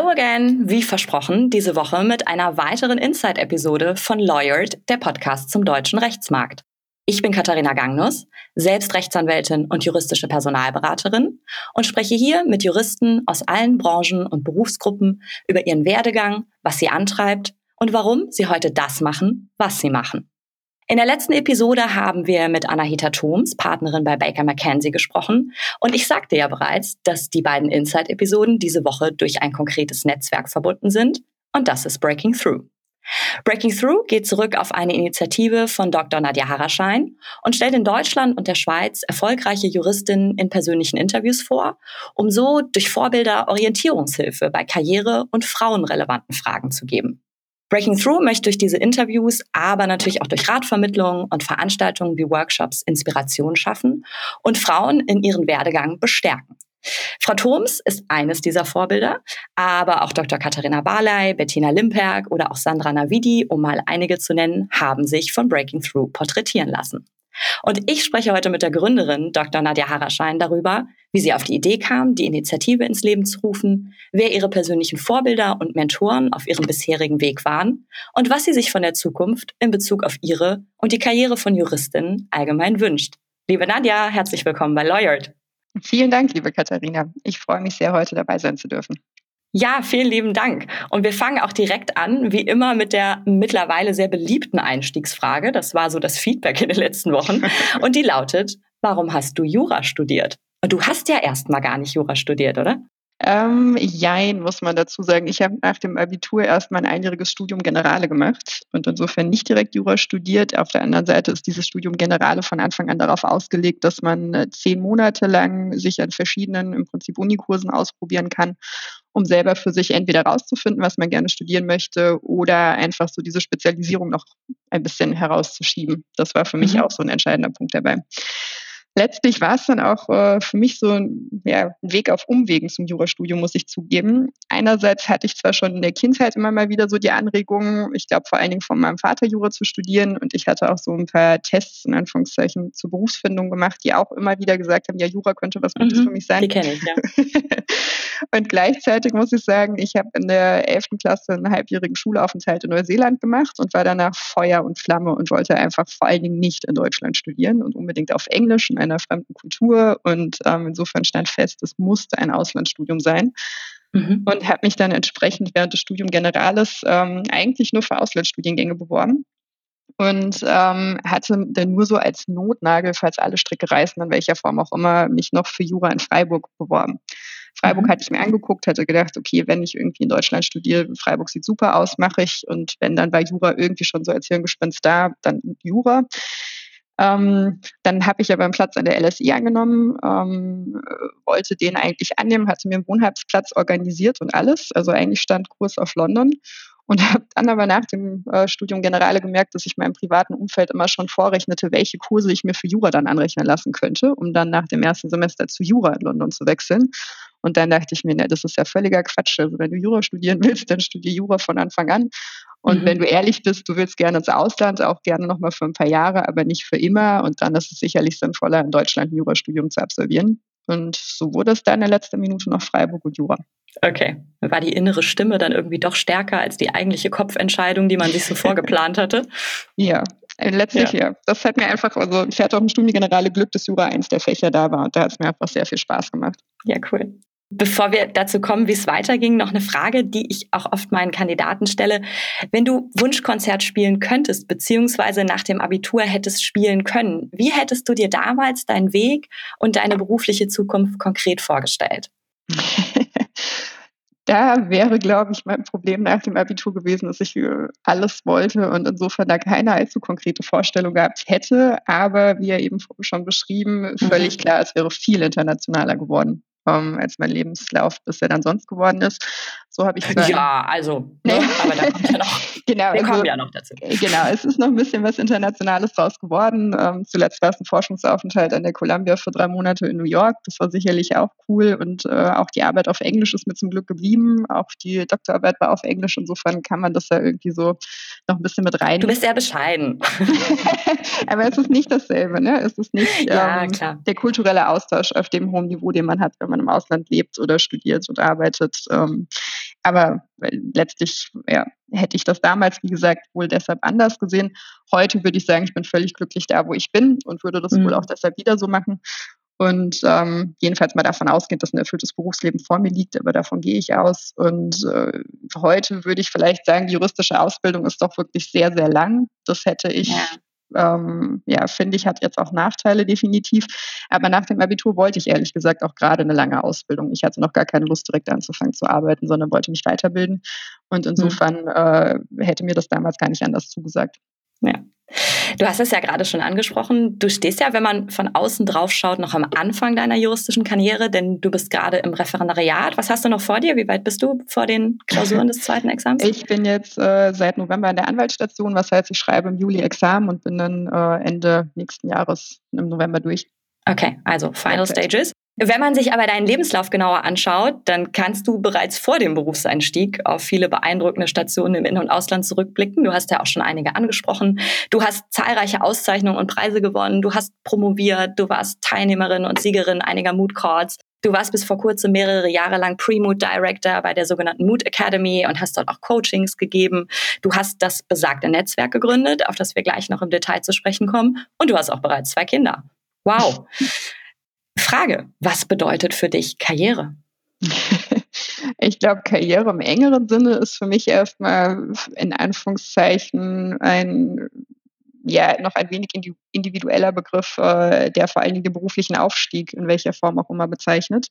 Hello again, wie versprochen, diese Woche mit einer weiteren Inside-Episode von Lawyered, der Podcast zum deutschen Rechtsmarkt. Ich bin Katharina Gangnus, selbst Rechtsanwältin und juristische Personalberaterin und spreche hier mit Juristen aus allen Branchen und Berufsgruppen über ihren Werdegang, was sie antreibt und warum sie heute das machen, was sie machen. In der letzten Episode haben wir mit Anahita Thoms, Partnerin bei Baker McKenzie, gesprochen. Und ich sagte ja bereits, dass die beiden Inside-Episoden diese Woche durch ein konkretes Netzwerk verbunden sind. Und das ist Breaking Through. Breaking Through geht zurück auf eine Initiative von Dr. Nadja Haraschein und stellt in Deutschland und der Schweiz erfolgreiche Juristinnen in persönlichen Interviews vor, um so durch Vorbilder Orientierungshilfe bei karriere- und frauenrelevanten Fragen zu geben. Breaking Through möchte durch diese Interviews, aber natürlich auch durch Ratvermittlungen und Veranstaltungen wie Workshops Inspiration schaffen und Frauen in ihren Werdegang bestärken. Frau Thoms ist eines dieser Vorbilder, aber auch Dr. Katharina Barley, Bettina Limperg oder auch Sandra Navidi, um mal einige zu nennen, haben sich von Breaking Through porträtieren lassen. Und ich spreche heute mit der Gründerin, Dr. Nadja Haraschein, darüber, wie sie auf die Idee kam, die Initiative ins Leben zu rufen, wer ihre persönlichen Vorbilder und Mentoren auf ihrem bisherigen Weg waren und was sie sich von der Zukunft in Bezug auf ihre und die Karriere von Juristinnen allgemein wünscht. Liebe Nadja, herzlich willkommen bei Lawyered. Vielen Dank, liebe Katharina. Ich freue mich sehr, heute dabei sein zu dürfen. Ja, vielen lieben Dank. Und wir fangen auch direkt an, wie immer, mit der mittlerweile sehr beliebten Einstiegsfrage. Das war so das Feedback in den letzten Wochen. Und die lautet, warum hast du Jura studiert? Und du hast ja erst mal gar nicht Jura studiert, oder? Ähm, jein, muss man dazu sagen. Ich habe nach dem Abitur erst mein einjähriges Studium Generale gemacht und insofern nicht direkt Jura studiert. Auf der anderen Seite ist dieses Studium Generale von Anfang an darauf ausgelegt, dass man äh, zehn Monate lang sich an verschiedenen im Prinzip Unikursen ausprobieren kann, um selber für sich entweder rauszufinden, was man gerne studieren möchte oder einfach so diese Spezialisierung noch ein bisschen herauszuschieben. Das war für mich mhm. auch so ein entscheidender Punkt dabei letztlich war es dann auch äh, für mich so ein, ja, ein Weg auf Umwegen zum Jurastudium, muss ich zugeben. Einerseits hatte ich zwar schon in der Kindheit immer mal wieder so die Anregungen, ich glaube vor allen Dingen von meinem Vater Jura zu studieren und ich hatte auch so ein paar Tests in Anführungszeichen zur Berufsfindung gemacht, die auch immer wieder gesagt haben, ja, Jura könnte was Gutes mhm, für mich sein. Die kenne ich, ja. und gleichzeitig muss ich sagen, ich habe in der 11. Klasse einen halbjährigen Schulaufenthalt in Neuseeland gemacht und war danach Feuer und Flamme und wollte einfach vor allen Dingen nicht in Deutschland studieren und unbedingt auf Englisch in einer fremden Kultur. Und ähm, insofern stand fest, es musste ein Auslandsstudium sein. Mhm. Und habe mich dann entsprechend während des Studium Generales ähm, eigentlich nur für Auslandsstudiengänge beworben und ähm, hatte dann nur so als Notnagel, falls alle Stricke reißen, in welcher Form auch immer, mich noch für Jura in Freiburg beworben. Freiburg mhm. hatte ich mir angeguckt, hatte gedacht, okay, wenn ich irgendwie in Deutschland studiere, Freiburg sieht super aus, mache ich. Und wenn dann bei Jura irgendwie schon so als Hirngespinst da, dann Jura. Ähm, dann habe ich aber einen Platz an der LSI angenommen, ähm, wollte den eigentlich annehmen, hatte mir einen Wohnheitsplatz organisiert und alles. Also eigentlich stand Kurs auf London und habe dann aber nach dem äh, Studium Generale gemerkt, dass ich meinem privaten Umfeld immer schon vorrechnete, welche Kurse ich mir für Jura dann anrechnen lassen könnte, um dann nach dem ersten Semester zu Jura in London zu wechseln. Und dann dachte ich mir, ne, das ist ja völliger Quatsch. Also wenn du Jura studieren willst, dann studier Jura von Anfang an. Und mhm. wenn du ehrlich bist, du willst gerne ins Ausland, auch gerne nochmal für ein paar Jahre, aber nicht für immer. Und dann ist es sicherlich sinnvoller, in Deutschland ein Jurastudium zu absolvieren. Und so wurde es dann in der letzten Minute noch Freiburg und Jura. Okay. War die innere Stimme dann irgendwie doch stärker als die eigentliche Kopfentscheidung, die man sich so vorgeplant hatte? Ja, äh, letztlich ja. ja. Das hat mir einfach, also ich hatte auch im Studiengenerale Glück, dass Jura eins der Fächer da war und da hat es mir einfach sehr viel Spaß gemacht. Ja, cool. Bevor wir dazu kommen, wie es weiterging, noch eine Frage, die ich auch oft meinen Kandidaten stelle. Wenn du Wunschkonzert spielen könntest, beziehungsweise nach dem Abitur hättest spielen können, wie hättest du dir damals deinen Weg und deine berufliche Zukunft konkret vorgestellt? da wäre, glaube ich, mein Problem nach dem Abitur gewesen, dass ich alles wollte und insofern da keine allzu konkrete Vorstellung gehabt hätte. Aber wie ja eben schon beschrieben, völlig mhm. klar, es wäre viel internationaler geworden ähm, als mein Lebenslauf bisher dann sonst geworden ist. So habe ich gesagt. Ja, also, ne? aber da kommt ja noch. genau, wir also, kommen ja noch dazu. Äh, genau, es ist noch ein bisschen was Internationales draus geworden. Ähm, zuletzt war es ein Forschungsaufenthalt an der Columbia für drei Monate in New York. Das war sicherlich auch cool und äh, auch die Arbeit auf Englisch ist mir zum Glück geblieben. Auch die Doktorarbeit war auf Englisch. Insofern kann man das ja irgendwie so noch ein bisschen mit rein. Du bist sehr bescheiden. aber es ist nicht dasselbe, ne? Es ist nicht ja, ähm, der kulturelle Austausch auf dem hohen Niveau, den man hat, wenn wenn man im Ausland lebt oder studiert und arbeitet. Ähm, aber letztlich ja, hätte ich das damals, wie gesagt, wohl deshalb anders gesehen. Heute würde ich sagen, ich bin völlig glücklich da, wo ich bin und würde das mhm. wohl auch deshalb wieder so machen. Und ähm, jedenfalls mal davon ausgehen, dass ein erfülltes Berufsleben vor mir liegt, aber davon gehe ich aus. Und äh, heute würde ich vielleicht sagen, die juristische Ausbildung ist doch wirklich sehr, sehr lang. Das hätte ich ja ähm, ja, finde ich, hat jetzt auch Nachteile definitiv. Aber nach dem Abitur wollte ich ehrlich gesagt auch gerade eine lange Ausbildung. Ich hatte noch gar keine Lust, direkt anzufangen zu arbeiten, sondern wollte mich weiterbilden. Und mhm. insofern äh, hätte mir das damals gar nicht anders zugesagt. Ja. Du hast es ja gerade schon angesprochen. Du stehst ja, wenn man von außen drauf schaut, noch am Anfang deiner juristischen Karriere, denn du bist gerade im Referendariat. Was hast du noch vor dir? Wie weit bist du vor den Klausuren des zweiten Examens? Ich bin jetzt äh, seit November in der Anwaltsstation. Was heißt, ich schreibe im Juli Examen und bin dann äh, Ende nächsten Jahres im November durch. Okay, also Final Stages. Wenn man sich aber deinen Lebenslauf genauer anschaut, dann kannst du bereits vor dem Berufseinstieg auf viele beeindruckende Stationen im In- und Ausland zurückblicken. Du hast ja auch schon einige angesprochen. Du hast zahlreiche Auszeichnungen und Preise gewonnen. Du hast promoviert. Du warst Teilnehmerin und Siegerin einiger Mood Courts. Du warst bis vor kurzem mehrere Jahre lang Pre-Mood Director bei der sogenannten Mood Academy und hast dort auch Coachings gegeben. Du hast das besagte Netzwerk gegründet, auf das wir gleich noch im Detail zu sprechen kommen. Und du hast auch bereits zwei Kinder. Wow. Frage, was bedeutet für dich Karriere? Ich glaube, Karriere im engeren Sinne ist für mich erstmal in Anführungszeichen ein ja noch ein wenig individueller Begriff, äh, der vor allen Dingen den beruflichen Aufstieg in welcher Form auch immer bezeichnet.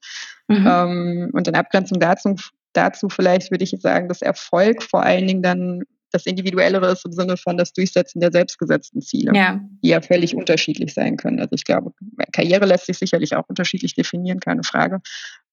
Mhm. Ähm, und in Abgrenzung dazu, dazu vielleicht würde ich sagen, dass Erfolg vor allen Dingen dann das Individuellere ist im Sinne von das Durchsetzen der selbstgesetzten Ziele, ja. die ja völlig unterschiedlich sein können. Also ich glaube, Karriere lässt sich sicherlich auch unterschiedlich definieren, keine Frage.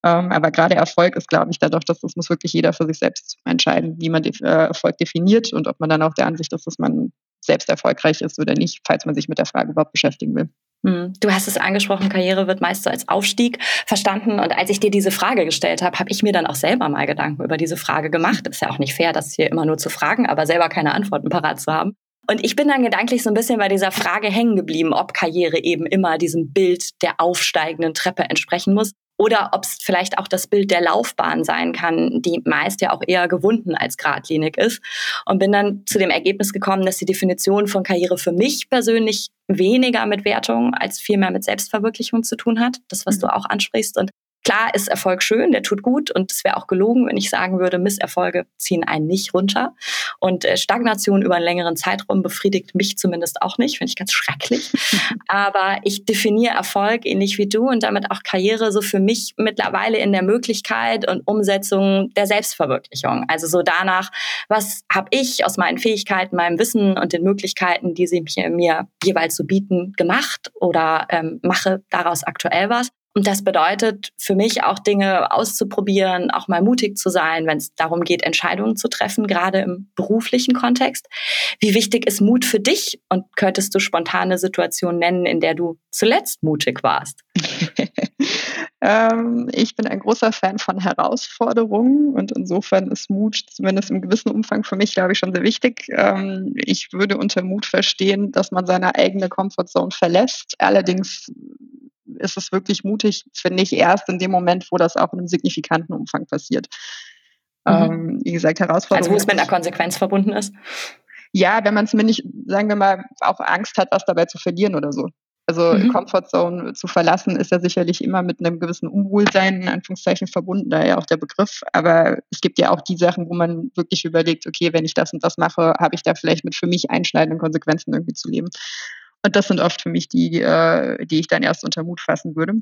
Ähm, aber gerade Erfolg ist, glaube ich, dadurch, dass das muss wirklich jeder für sich selbst entscheiden, wie man äh, Erfolg definiert und ob man dann auch der Ansicht ist, dass man selbst erfolgreich ist oder nicht, falls man sich mit der Frage überhaupt beschäftigen will. Hm. Du hast es angesprochen, Karriere wird meist so als Aufstieg verstanden. Und als ich dir diese Frage gestellt habe, habe ich mir dann auch selber mal Gedanken über diese Frage gemacht. Ist ja auch nicht fair, das hier immer nur zu fragen, aber selber keine Antworten parat zu haben. Und ich bin dann gedanklich so ein bisschen bei dieser Frage hängen geblieben, ob Karriere eben immer diesem Bild der aufsteigenden Treppe entsprechen muss oder ob es vielleicht auch das Bild der Laufbahn sein kann, die meist ja auch eher gewunden als geradlinig ist. Und bin dann zu dem Ergebnis gekommen, dass die Definition von Karriere für mich persönlich weniger mit Wertung als vielmehr mit Selbstverwirklichung zu tun hat. Das, was mhm. du auch ansprichst. Und Klar ist Erfolg schön, der tut gut und es wäre auch gelogen, wenn ich sagen würde, Misserfolge ziehen einen nicht runter. Und äh, Stagnation über einen längeren Zeitraum befriedigt mich zumindest auch nicht, finde ich ganz schrecklich. Aber ich definiere Erfolg ähnlich wie du und damit auch Karriere so für mich mittlerweile in der Möglichkeit und Umsetzung der Selbstverwirklichung. Also so danach, was habe ich aus meinen Fähigkeiten, meinem Wissen und den Möglichkeiten, die sie mir jeweils so bieten, gemacht oder ähm, mache daraus aktuell was und das bedeutet für mich auch Dinge auszuprobieren, auch mal mutig zu sein, wenn es darum geht, Entscheidungen zu treffen, gerade im beruflichen Kontext. Wie wichtig ist Mut für dich? Und könntest du spontane Situationen nennen, in der du zuletzt mutig warst? ähm, ich bin ein großer Fan von Herausforderungen und insofern ist Mut zumindest im gewissen Umfang für mich, glaube ich, schon sehr wichtig. Ähm, ich würde unter Mut verstehen, dass man seine eigene Comfortzone verlässt. Allerdings ist es wirklich mutig, finde ich, erst in dem Moment, wo das auch in einem signifikanten Umfang passiert. Mhm. Ähm, wie gesagt, Herausforderungen. Also wo es mit einer Konsequenz verbunden ist? Ja, wenn man zumindest, sagen wir mal, auch Angst hat, was dabei zu verlieren oder so. Also mhm. Comfortzone zu verlassen ist ja sicherlich immer mit einem gewissen Unwohlsein in Anführungszeichen verbunden, daher auch der Begriff. Aber es gibt ja auch die Sachen, wo man wirklich überlegt, okay, wenn ich das und das mache, habe ich da vielleicht mit für mich einschneidenden Konsequenzen irgendwie zu leben. Und das sind oft für mich die, äh, die ich dann erst unter Mut fassen würde.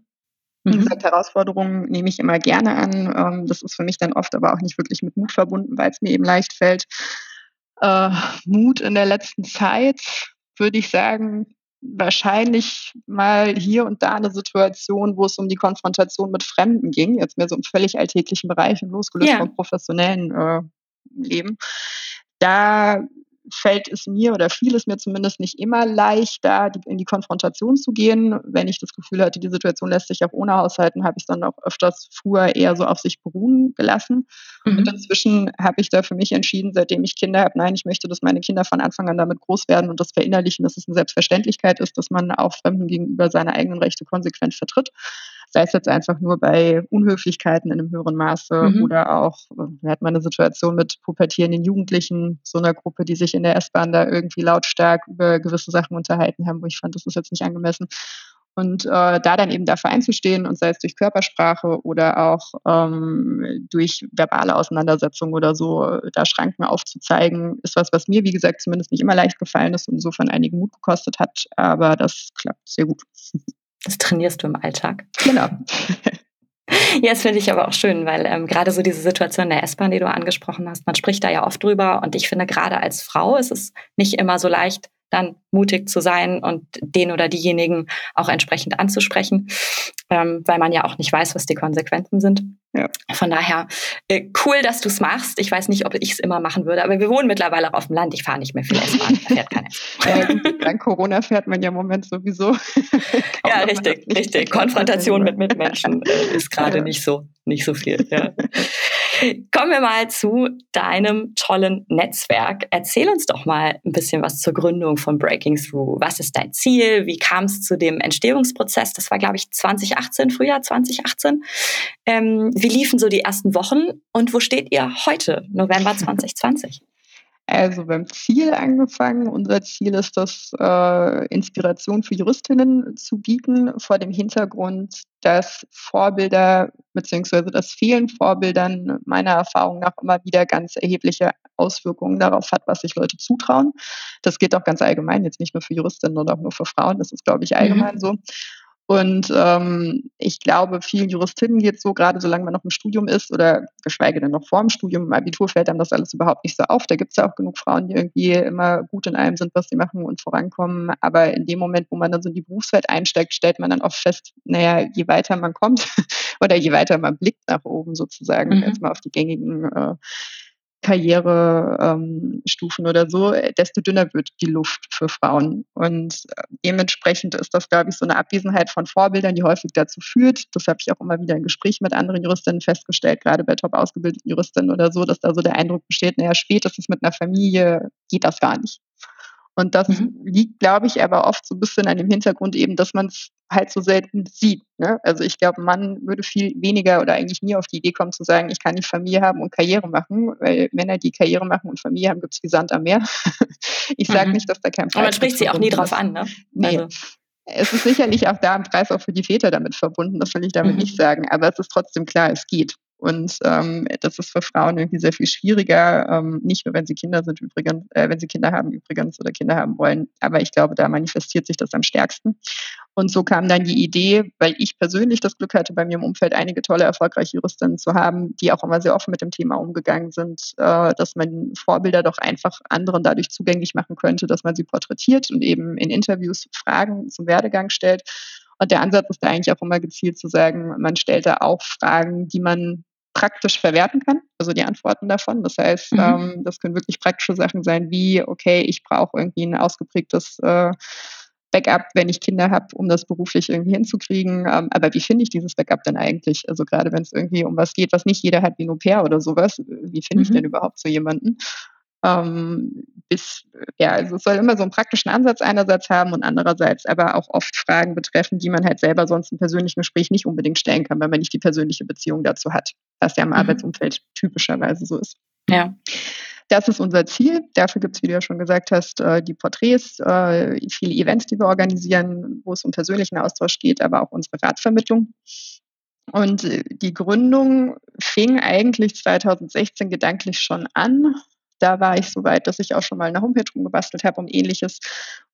Wie mhm. gesagt, Herausforderungen nehme ich immer gerne an. Ähm, das ist für mich dann oft aber auch nicht wirklich mit Mut verbunden, weil es mir eben leicht fällt. Äh, Mut in der letzten Zeit, würde ich sagen, wahrscheinlich mal hier und da eine Situation, wo es um die Konfrontation mit Fremden ging, jetzt mehr so im völlig alltäglichen Bereich und losgelöst ja. vom professionellen äh, Leben. Da fällt es mir oder fiel es mir zumindest nicht immer leicht, da in die Konfrontation zu gehen. Wenn ich das Gefühl hatte, die Situation lässt sich auch ohne aushalten, habe ich es dann auch öfters früher eher so auf sich beruhen gelassen. Mhm. Und inzwischen habe ich da für mich entschieden, seitdem ich Kinder habe, nein, ich möchte, dass meine Kinder von Anfang an damit groß werden und das verinnerlichen, dass es eine Selbstverständlichkeit ist, dass man auch Fremden gegenüber seine eigenen Rechte konsequent vertritt Sei es jetzt einfach nur bei Unhöflichkeiten in einem höheren Maße mhm. oder auch, wir hatten mal eine Situation mit pubertierenden Jugendlichen, so einer Gruppe, die sich in der S-Bahn da irgendwie lautstark über gewisse Sachen unterhalten haben, wo ich fand, das ist jetzt nicht angemessen. Und äh, da dann eben dafür einzustehen und sei es durch Körpersprache oder auch ähm, durch verbale Auseinandersetzungen oder so, da Schranken aufzuzeigen, ist was, was mir, wie gesagt, zumindest nicht immer leicht gefallen ist und insofern einigen Mut gekostet hat. Aber das klappt sehr gut. Das trainierst du im Alltag. Genau. Ja, das finde ich aber auch schön, weil ähm, gerade so diese Situation der S-Bahn, die du angesprochen hast, man spricht da ja oft drüber und ich finde gerade als Frau ist es nicht immer so leicht, dann mutig zu sein und den oder diejenigen auch entsprechend anzusprechen, ähm, weil man ja auch nicht weiß, was die Konsequenzen sind. Ja. Von daher äh, cool, dass du es machst. Ich weiß nicht, ob ich es immer machen würde, aber wir wohnen mittlerweile auch auf dem Land. Ich fahre nicht mehr viel S-Bahn. Fährt keiner. ja, dank Corona fährt man ja im Moment sowieso. ja, richtig, richtig. Konfrontation mit Mitmenschen äh, ist gerade ja. nicht so, nicht so viel. Ja. Kommen wir mal zu deinem tollen Netzwerk. Erzähl uns doch mal ein bisschen was zur Gründung von Breaking Through. Was ist dein Ziel? Wie kam es zu dem Entstehungsprozess? Das war, glaube ich, 2018, Frühjahr 2018. Ähm, wie liefen so die ersten Wochen und wo steht ihr heute, November 2020? Also beim Ziel angefangen. Unser Ziel ist es, äh, Inspiration für Juristinnen zu bieten, vor dem Hintergrund, dass Vorbilder bzw. das Fehlen Vorbildern meiner Erfahrung nach immer wieder ganz erhebliche Auswirkungen darauf hat, was sich Leute zutrauen. Das geht auch ganz allgemein, jetzt nicht nur für Juristinnen oder auch nur für Frauen, das ist, glaube ich, allgemein mhm. so. Und ähm, ich glaube, vielen Juristinnen geht es so, gerade solange man noch im Studium ist oder geschweige denn noch vor dem Studium, im Abitur fällt einem das alles überhaupt nicht so auf. Da gibt es ja auch genug Frauen, die irgendwie immer gut in allem sind, was sie machen und vorankommen. Aber in dem Moment, wo man dann so in die Berufswelt einsteigt, stellt man dann oft fest, naja, je weiter man kommt oder je weiter man blickt nach oben sozusagen, mhm. jetzt mal auf die gängigen äh, Karrierestufen ähm, oder so, desto dünner wird die Luft für Frauen. Und äh, dementsprechend ist das, glaube ich, so eine Abwesenheit von Vorbildern, die häufig dazu führt, das habe ich auch immer wieder in Gesprächen mit anderen Juristinnen festgestellt, gerade bei top ausgebildeten Juristinnen oder so, dass da so der Eindruck besteht, naja, spätestens mit einer Familie geht das gar nicht. Und das mhm. liegt, glaube ich, aber oft so ein bisschen an dem Hintergrund eben, dass man es halt so selten sieht. Ne? Also ich glaube, man würde viel weniger oder eigentlich nie auf die Idee kommen zu sagen, ich kann nicht Familie haben und Karriere machen, weil Männer, die Karriere machen und Familie haben, gibt es wie Sand am Meer. ich sage mhm. nicht, dass da kein Preis Aber man spricht sie auch nie drauf an, ne? Nee. Also. Es ist sicherlich auch da ein Preis auch für die Väter damit verbunden, das will ich damit mhm. nicht sagen. Aber es ist trotzdem klar, es geht. Und ähm, das ist für Frauen irgendwie sehr viel schwieriger, ähm, nicht nur wenn sie Kinder sind übrigens, äh, wenn sie Kinder haben übrigens oder Kinder haben wollen. Aber ich glaube, da manifestiert sich das am stärksten. Und so kam dann die Idee, weil ich persönlich das Glück hatte, bei mir im Umfeld einige tolle, erfolgreiche Juristinnen zu haben, die auch immer sehr offen mit dem Thema umgegangen sind, äh, dass man Vorbilder doch einfach anderen dadurch zugänglich machen könnte, dass man sie porträtiert und eben in Interviews Fragen zum Werdegang stellt. Und der Ansatz ist da eigentlich auch immer gezielt zu sagen, man stellt da auch Fragen, die man praktisch verwerten kann, also die Antworten davon. Das heißt, mhm. ähm, das können wirklich praktische Sachen sein, wie, okay, ich brauche irgendwie ein ausgeprägtes äh, Backup, wenn ich Kinder habe, um das beruflich irgendwie hinzukriegen. Ähm, aber wie finde ich dieses Backup denn eigentlich? Also gerade wenn es irgendwie um was geht, was nicht jeder hat wie ein Au-pair oder sowas, wie finde ich mhm. denn überhaupt so jemanden? Ähm, bis, ja, also es soll immer so einen praktischen Ansatz einerseits haben und andererseits aber auch oft Fragen betreffen, die man halt selber sonst im persönlichen Gespräch nicht unbedingt stellen kann, weil man nicht die persönliche Beziehung dazu hat, was ja im mhm. Arbeitsumfeld typischerweise so ist. Ja. Das ist unser Ziel. Dafür gibt es, wie du ja schon gesagt hast, äh, die Porträts, äh, viele Events, die wir organisieren, wo es um persönlichen Austausch geht, aber auch unsere Ratsvermittlung. Und äh, die Gründung fing eigentlich 2016 gedanklich schon an da war ich so weit, dass ich auch schon mal eine Homepage rumgebastelt habe und ähnliches.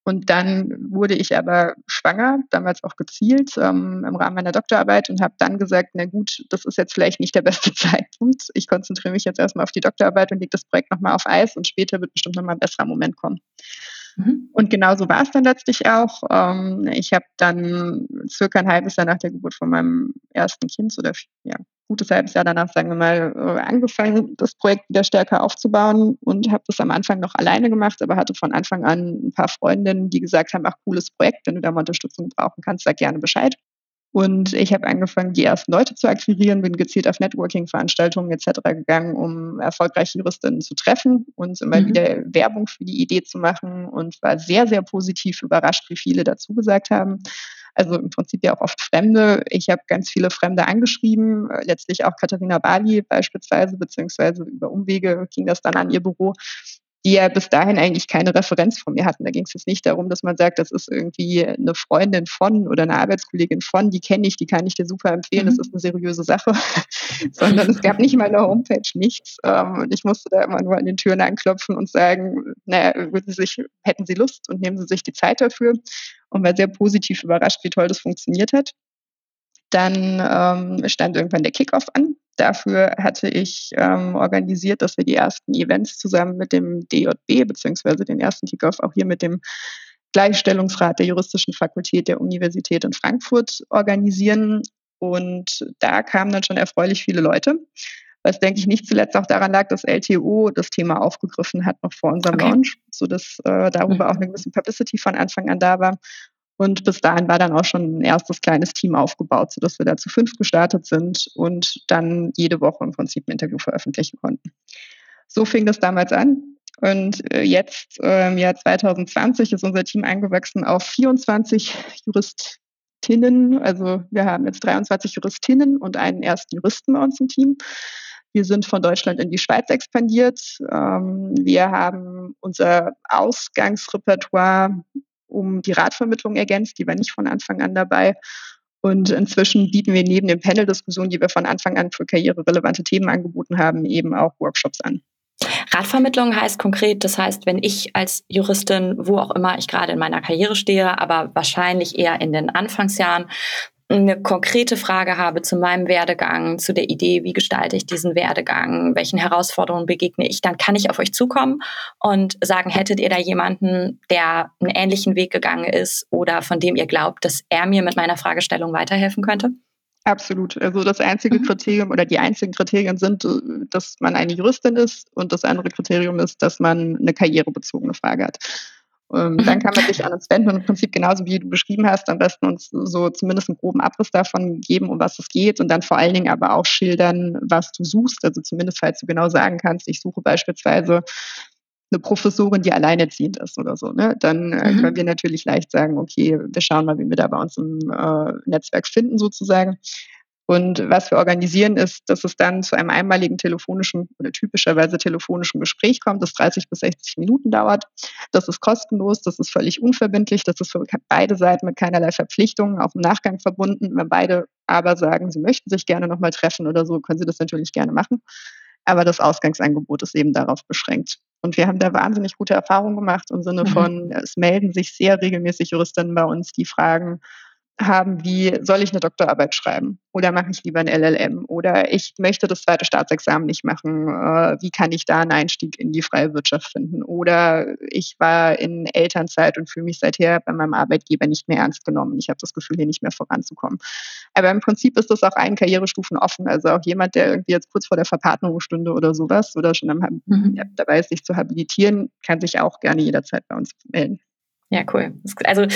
Und dann wurde ich aber schwanger, damals auch gezielt ähm, im Rahmen meiner Doktorarbeit und habe dann gesagt, na gut, das ist jetzt vielleicht nicht der beste Zeitpunkt. Ich konzentriere mich jetzt erstmal auf die Doktorarbeit und lege das Projekt nochmal auf Eis und später wird bestimmt nochmal ein besserer Moment kommen. Mhm. Und genauso war es dann letztlich auch. Ähm, ich habe dann circa ein halbes Jahr nach der Geburt von meinem ersten Kind oder ja, gutes halbes Jahr danach, sagen wir mal, angefangen, das Projekt wieder stärker aufzubauen und habe das am Anfang noch alleine gemacht, aber hatte von Anfang an ein paar Freundinnen, die gesagt haben, ach, cooles Projekt, wenn du da mal Unterstützung brauchen kannst, sag gerne Bescheid. Und ich habe angefangen, die ersten Leute zu akquirieren, bin gezielt auf Networking-Veranstaltungen etc. gegangen, um erfolgreiche Juristinnen zu treffen und immer mhm. wieder Werbung für die Idee zu machen und war sehr, sehr positiv überrascht, wie viele dazu gesagt haben. Also im Prinzip ja auch oft Fremde. Ich habe ganz viele Fremde angeschrieben, äh, letztlich auch Katharina Bali beispielsweise, beziehungsweise über Umwege ging das dann an ihr Büro die ja bis dahin eigentlich keine Referenz von mir hatten. Da ging es jetzt nicht darum, dass man sagt, das ist irgendwie eine Freundin von oder eine Arbeitskollegin von, die kenne ich, die kann ich dir super empfehlen, mhm. das ist eine seriöse Sache, sondern es gab nicht mal eine Homepage, nichts. Ähm, und ich musste da immer nur an den Türen anklopfen und sagen, naja, würden Sie sich, hätten Sie Lust und nehmen Sie sich die Zeit dafür und war sehr positiv überrascht, wie toll das funktioniert hat. Dann ähm, stand irgendwann der Kickoff an. Dafür hatte ich ähm, organisiert, dass wir die ersten Events zusammen mit dem DJB beziehungsweise den ersten Kickoff auch hier mit dem Gleichstellungsrat der juristischen Fakultät der Universität in Frankfurt organisieren. Und da kamen dann schon erfreulich viele Leute, was denke ich nicht zuletzt auch daran lag, dass LTO das Thema aufgegriffen hat noch vor unserem okay. Launch, sodass äh, darüber mhm. auch eine gewisse Publicity von Anfang an da war. Und bis dahin war dann auch schon ein erstes kleines Team aufgebaut, sodass wir da zu fünf gestartet sind und dann jede Woche im Prinzip ein Interview veröffentlichen konnten. So fing das damals an. Und äh, jetzt im Jahr 2020 ist unser Team eingewachsen auf 24 Juristinnen. Also wir haben jetzt 23 Juristinnen und einen ersten Juristen bei uns im Team. Wir sind von Deutschland in die Schweiz expandiert. Ähm, wir haben unser Ausgangsrepertoire um die Ratvermittlung ergänzt. Die war nicht von Anfang an dabei. Und inzwischen bieten wir neben den Panel-Diskussionen, die wir von Anfang an für karriererelevante Themen angeboten haben, eben auch Workshops an. Ratvermittlung heißt konkret, das heißt, wenn ich als Juristin, wo auch immer ich gerade in meiner Karriere stehe, aber wahrscheinlich eher in den Anfangsjahren, eine konkrete Frage habe zu meinem Werdegang, zu der Idee, wie gestalte ich diesen Werdegang, welchen Herausforderungen begegne ich, dann kann ich auf euch zukommen und sagen, hättet ihr da jemanden, der einen ähnlichen Weg gegangen ist oder von dem ihr glaubt, dass er mir mit meiner Fragestellung weiterhelfen könnte? Absolut. Also das einzige mhm. Kriterium oder die einzigen Kriterien sind, dass man eine Juristin ist und das andere Kriterium ist, dass man eine karrierebezogene Frage hat. Ähm, dann mhm. kann man sich an uns wenden und im Prinzip genauso wie du beschrieben hast, am besten uns so zumindest einen groben Abriss davon geben, um was es geht und dann vor allen Dingen aber auch schildern, was du suchst. Also zumindest falls du genau sagen kannst, ich suche beispielsweise eine Professorin, die alleinerziehend ist oder so, ne? dann äh, mhm. können wir natürlich leicht sagen, okay, wir schauen mal, wie wir da bei uns im äh, Netzwerk finden sozusagen. Und was wir organisieren, ist, dass es dann zu einem einmaligen telefonischen oder typischerweise telefonischen Gespräch kommt, das 30 bis 60 Minuten dauert. Das ist kostenlos, das ist völlig unverbindlich, das ist für beide Seiten mit keinerlei Verpflichtungen auf dem Nachgang verbunden. Wenn beide aber sagen, sie möchten sich gerne nochmal treffen oder so, können sie das natürlich gerne machen. Aber das Ausgangsangebot ist eben darauf beschränkt. Und wir haben da wahnsinnig gute Erfahrungen gemacht im Sinne mhm. von, es melden sich sehr regelmäßig Juristinnen bei uns, die fragen, haben, wie soll ich eine Doktorarbeit schreiben oder mache ich lieber ein LLM oder ich möchte das zweite Staatsexamen nicht machen, äh, wie kann ich da einen Einstieg in die freie Wirtschaft finden oder ich war in Elternzeit und fühle mich seither bei meinem Arbeitgeber nicht mehr ernst genommen. Ich habe das Gefühl, hier nicht mehr voranzukommen. Aber im Prinzip ist das auch allen Karrierestufen offen. Also auch jemand, der irgendwie jetzt kurz vor der Verpartnerung stünde oder sowas oder schon am, mhm. dabei ist, sich zu habilitieren, kann sich auch gerne jederzeit bei uns melden. Ja, cool. Also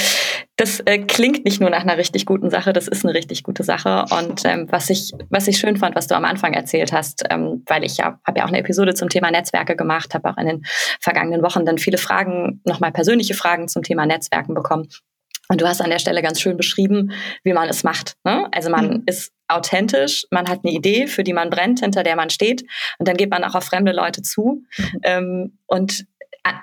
das äh, klingt nicht nur nach einer richtig guten Sache, das ist eine richtig gute Sache. Und ähm, was ich was ich schön fand, was du am Anfang erzählt hast, ähm, weil ich ja habe ja auch eine Episode zum Thema Netzwerke gemacht, habe auch in den vergangenen Wochen dann viele Fragen, nochmal persönliche Fragen zum Thema Netzwerken bekommen. Und du hast an der Stelle ganz schön beschrieben, wie man es macht. Ne? Also man mhm. ist authentisch, man hat eine Idee, für die man brennt, hinter der man steht, und dann geht man auch auf fremde Leute zu. Mhm. Ähm, und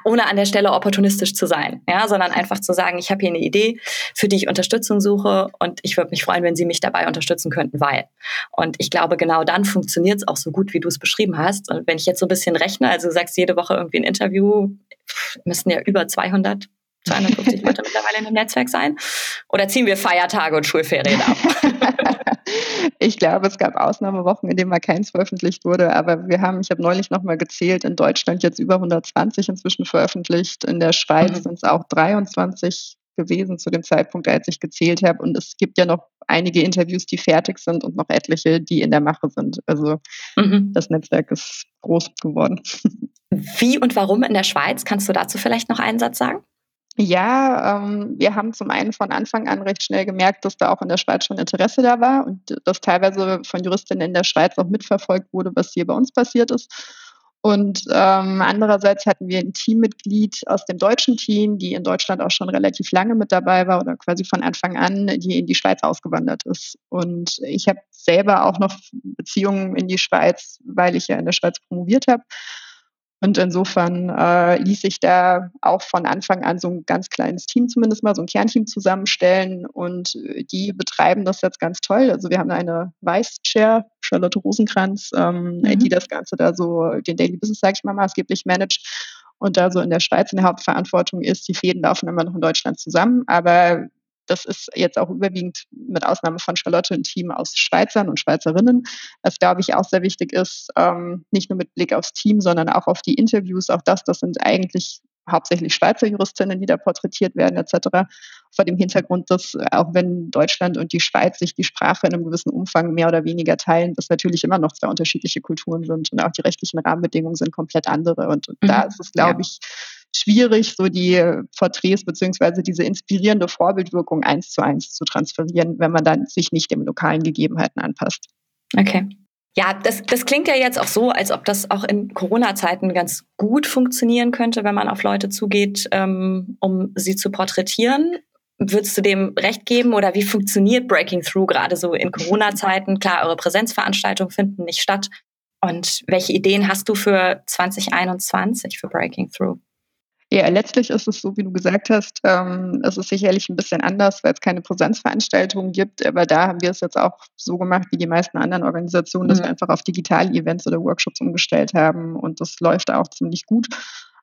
ohne an der Stelle opportunistisch zu sein, ja, sondern einfach zu sagen, ich habe hier eine Idee, für die ich Unterstützung suche und ich würde mich freuen, wenn Sie mich dabei unterstützen könnten, weil. Und ich glaube, genau dann funktioniert es auch so gut, wie du es beschrieben hast. Und wenn ich jetzt so ein bisschen rechne, also du sagst jede Woche irgendwie ein Interview, müssten ja über 200 250 Leute mittlerweile in dem Netzwerk sein? Oder ziehen wir Feiertage und Schulferien ab? ich glaube, es gab Ausnahmewochen, in denen mal keins veröffentlicht wurde, aber wir haben, ich habe neulich nochmal gezählt, in Deutschland jetzt über 120 inzwischen veröffentlicht, in der Schweiz mhm. sind es auch 23 gewesen zu dem Zeitpunkt, als ich gezählt habe. Und es gibt ja noch einige Interviews, die fertig sind und noch etliche, die in der Mache sind. Also mhm. das Netzwerk ist groß geworden. Wie und warum in der Schweiz? Kannst du dazu vielleicht noch einen Satz sagen? Ja, ähm, wir haben zum einen von Anfang an recht schnell gemerkt, dass da auch in der Schweiz schon Interesse da war und dass teilweise von Juristinnen in der Schweiz auch mitverfolgt wurde, was hier bei uns passiert ist. Und ähm, andererseits hatten wir ein Teammitglied aus dem deutschen Team, die in Deutschland auch schon relativ lange mit dabei war oder quasi von Anfang an, die in die Schweiz ausgewandert ist. Und ich habe selber auch noch Beziehungen in die Schweiz, weil ich ja in der Schweiz promoviert habe. Und insofern äh, ließ sich da auch von Anfang an so ein ganz kleines Team zumindest mal, so ein Kernteam zusammenstellen. Und äh, die betreiben das jetzt ganz toll. Also wir haben eine Vice Chair, Charlotte Rosenkranz, ähm, mhm. die das Ganze da so, den Daily Business, sage ich mal, maßgeblich managt und da so in der Schweiz in der Hauptverantwortung ist. Die Fäden laufen immer noch in Deutschland zusammen, aber das ist jetzt auch überwiegend mit Ausnahme von Charlotte ein Team aus Schweizern und Schweizerinnen, was glaube ich auch sehr wichtig ist, ähm, nicht nur mit Blick aufs Team, sondern auch auf die Interviews. Auch das, das sind eigentlich hauptsächlich Schweizer Juristinnen, die da porträtiert werden, etc. Vor dem Hintergrund, dass auch wenn Deutschland und die Schweiz sich die Sprache in einem gewissen Umfang mehr oder weniger teilen, das natürlich immer noch zwei unterschiedliche Kulturen sind und auch die rechtlichen Rahmenbedingungen sind komplett andere. Und mhm. da ist es, glaube ja. ich, schwierig, so die Porträts beziehungsweise diese inspirierende Vorbildwirkung eins zu eins zu transferieren, wenn man dann sich nicht den lokalen Gegebenheiten anpasst. Okay. Ja, das, das klingt ja jetzt auch so, als ob das auch in Corona-Zeiten ganz gut funktionieren könnte, wenn man auf Leute zugeht, ähm, um sie zu porträtieren. Würdest du dem recht geben oder wie funktioniert Breaking Through gerade so in Corona-Zeiten? Klar, eure Präsenzveranstaltungen finden nicht statt. Und welche Ideen hast du für 2021 für Breaking Through? Ja, letztlich ist es so, wie du gesagt hast, ähm, es ist sicherlich ein bisschen anders, weil es keine Präsenzveranstaltungen gibt, aber da haben wir es jetzt auch so gemacht wie die meisten anderen Organisationen, dass mhm. wir einfach auf digitale Events oder Workshops umgestellt haben und das läuft auch ziemlich gut.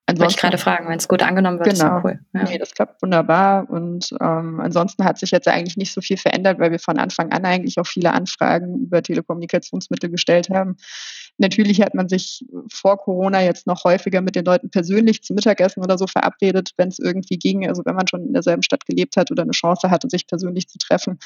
Ansonsten, Wollte ich gerade fragen, wenn es gut angenommen wird, genau. ist cool. Ja. Nee, das klappt wunderbar. Und ähm, ansonsten hat sich jetzt eigentlich nicht so viel verändert, weil wir von Anfang an eigentlich auch viele Anfragen über Telekommunikationsmittel gestellt haben. Natürlich hat man sich vor Corona jetzt noch häufiger mit den Leuten persönlich zum Mittagessen oder so verabredet, wenn es irgendwie ging. Also wenn man schon in derselben Stadt gelebt hat oder eine Chance hatte, sich persönlich zu treffen.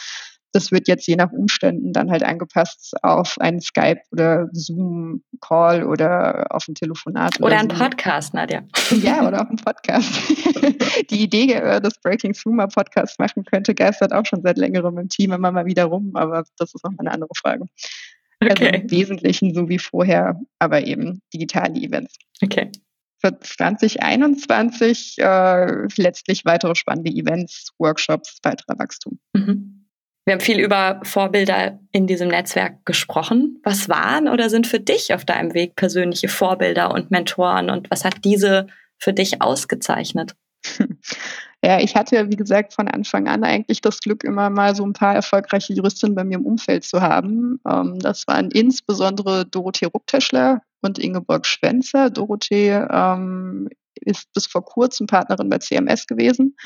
Das wird jetzt je nach Umständen dann halt angepasst auf einen Skype oder Zoom-Call oder auf ein Telefonat. Oder, oder ein Podcast, Nadja. Ja, oder auch ein Podcast. Die Idee, äh, dass Breaking Through mal Podcast machen könnte, geistert auch schon seit längerem im Team immer mal wieder rum, aber das ist nochmal eine andere Frage. Also okay. Also im Wesentlichen so wie vorher, aber eben digitale Events. Okay. Für 2021 äh, letztlich weitere spannende Events, Workshops, weiterer Wachstum. Mhm. Wir haben viel über Vorbilder in diesem Netzwerk gesprochen. Was waren oder sind für dich auf deinem Weg persönliche Vorbilder und Mentoren und was hat diese für dich ausgezeichnet? Ja, ich hatte, wie gesagt, von Anfang an eigentlich das Glück, immer mal so ein paar erfolgreiche Juristinnen bei mir im Umfeld zu haben. Ähm, das waren insbesondere Dorothee Ruckteschler und Ingeborg Schwenzer. Dorothee ähm, ist bis vor kurzem Partnerin bei CMS gewesen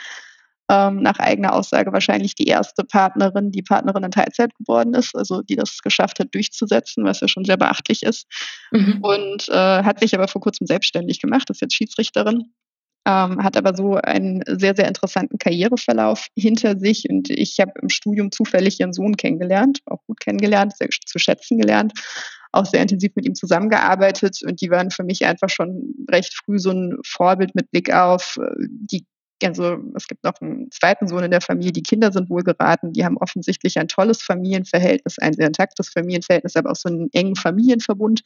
ähm, nach eigener Aussage wahrscheinlich die erste Partnerin, die Partnerin in Teilzeit geworden ist, also die das geschafft hat durchzusetzen, was ja schon sehr beachtlich ist. Mhm. Und äh, hat sich aber vor kurzem selbstständig gemacht, ist jetzt Schiedsrichterin. Ähm, hat aber so einen sehr, sehr interessanten Karriereverlauf hinter sich. Und ich habe im Studium zufällig ihren Sohn kennengelernt, auch gut kennengelernt, sehr zu schätzen gelernt, auch sehr intensiv mit ihm zusammengearbeitet. Und die waren für mich einfach schon recht früh so ein Vorbild mit Blick auf äh, die also es gibt noch einen zweiten Sohn in der Familie, die Kinder sind wohl geraten, die haben offensichtlich ein tolles Familienverhältnis, ein sehr intaktes Familienverhältnis, aber auch so einen engen Familienverbund.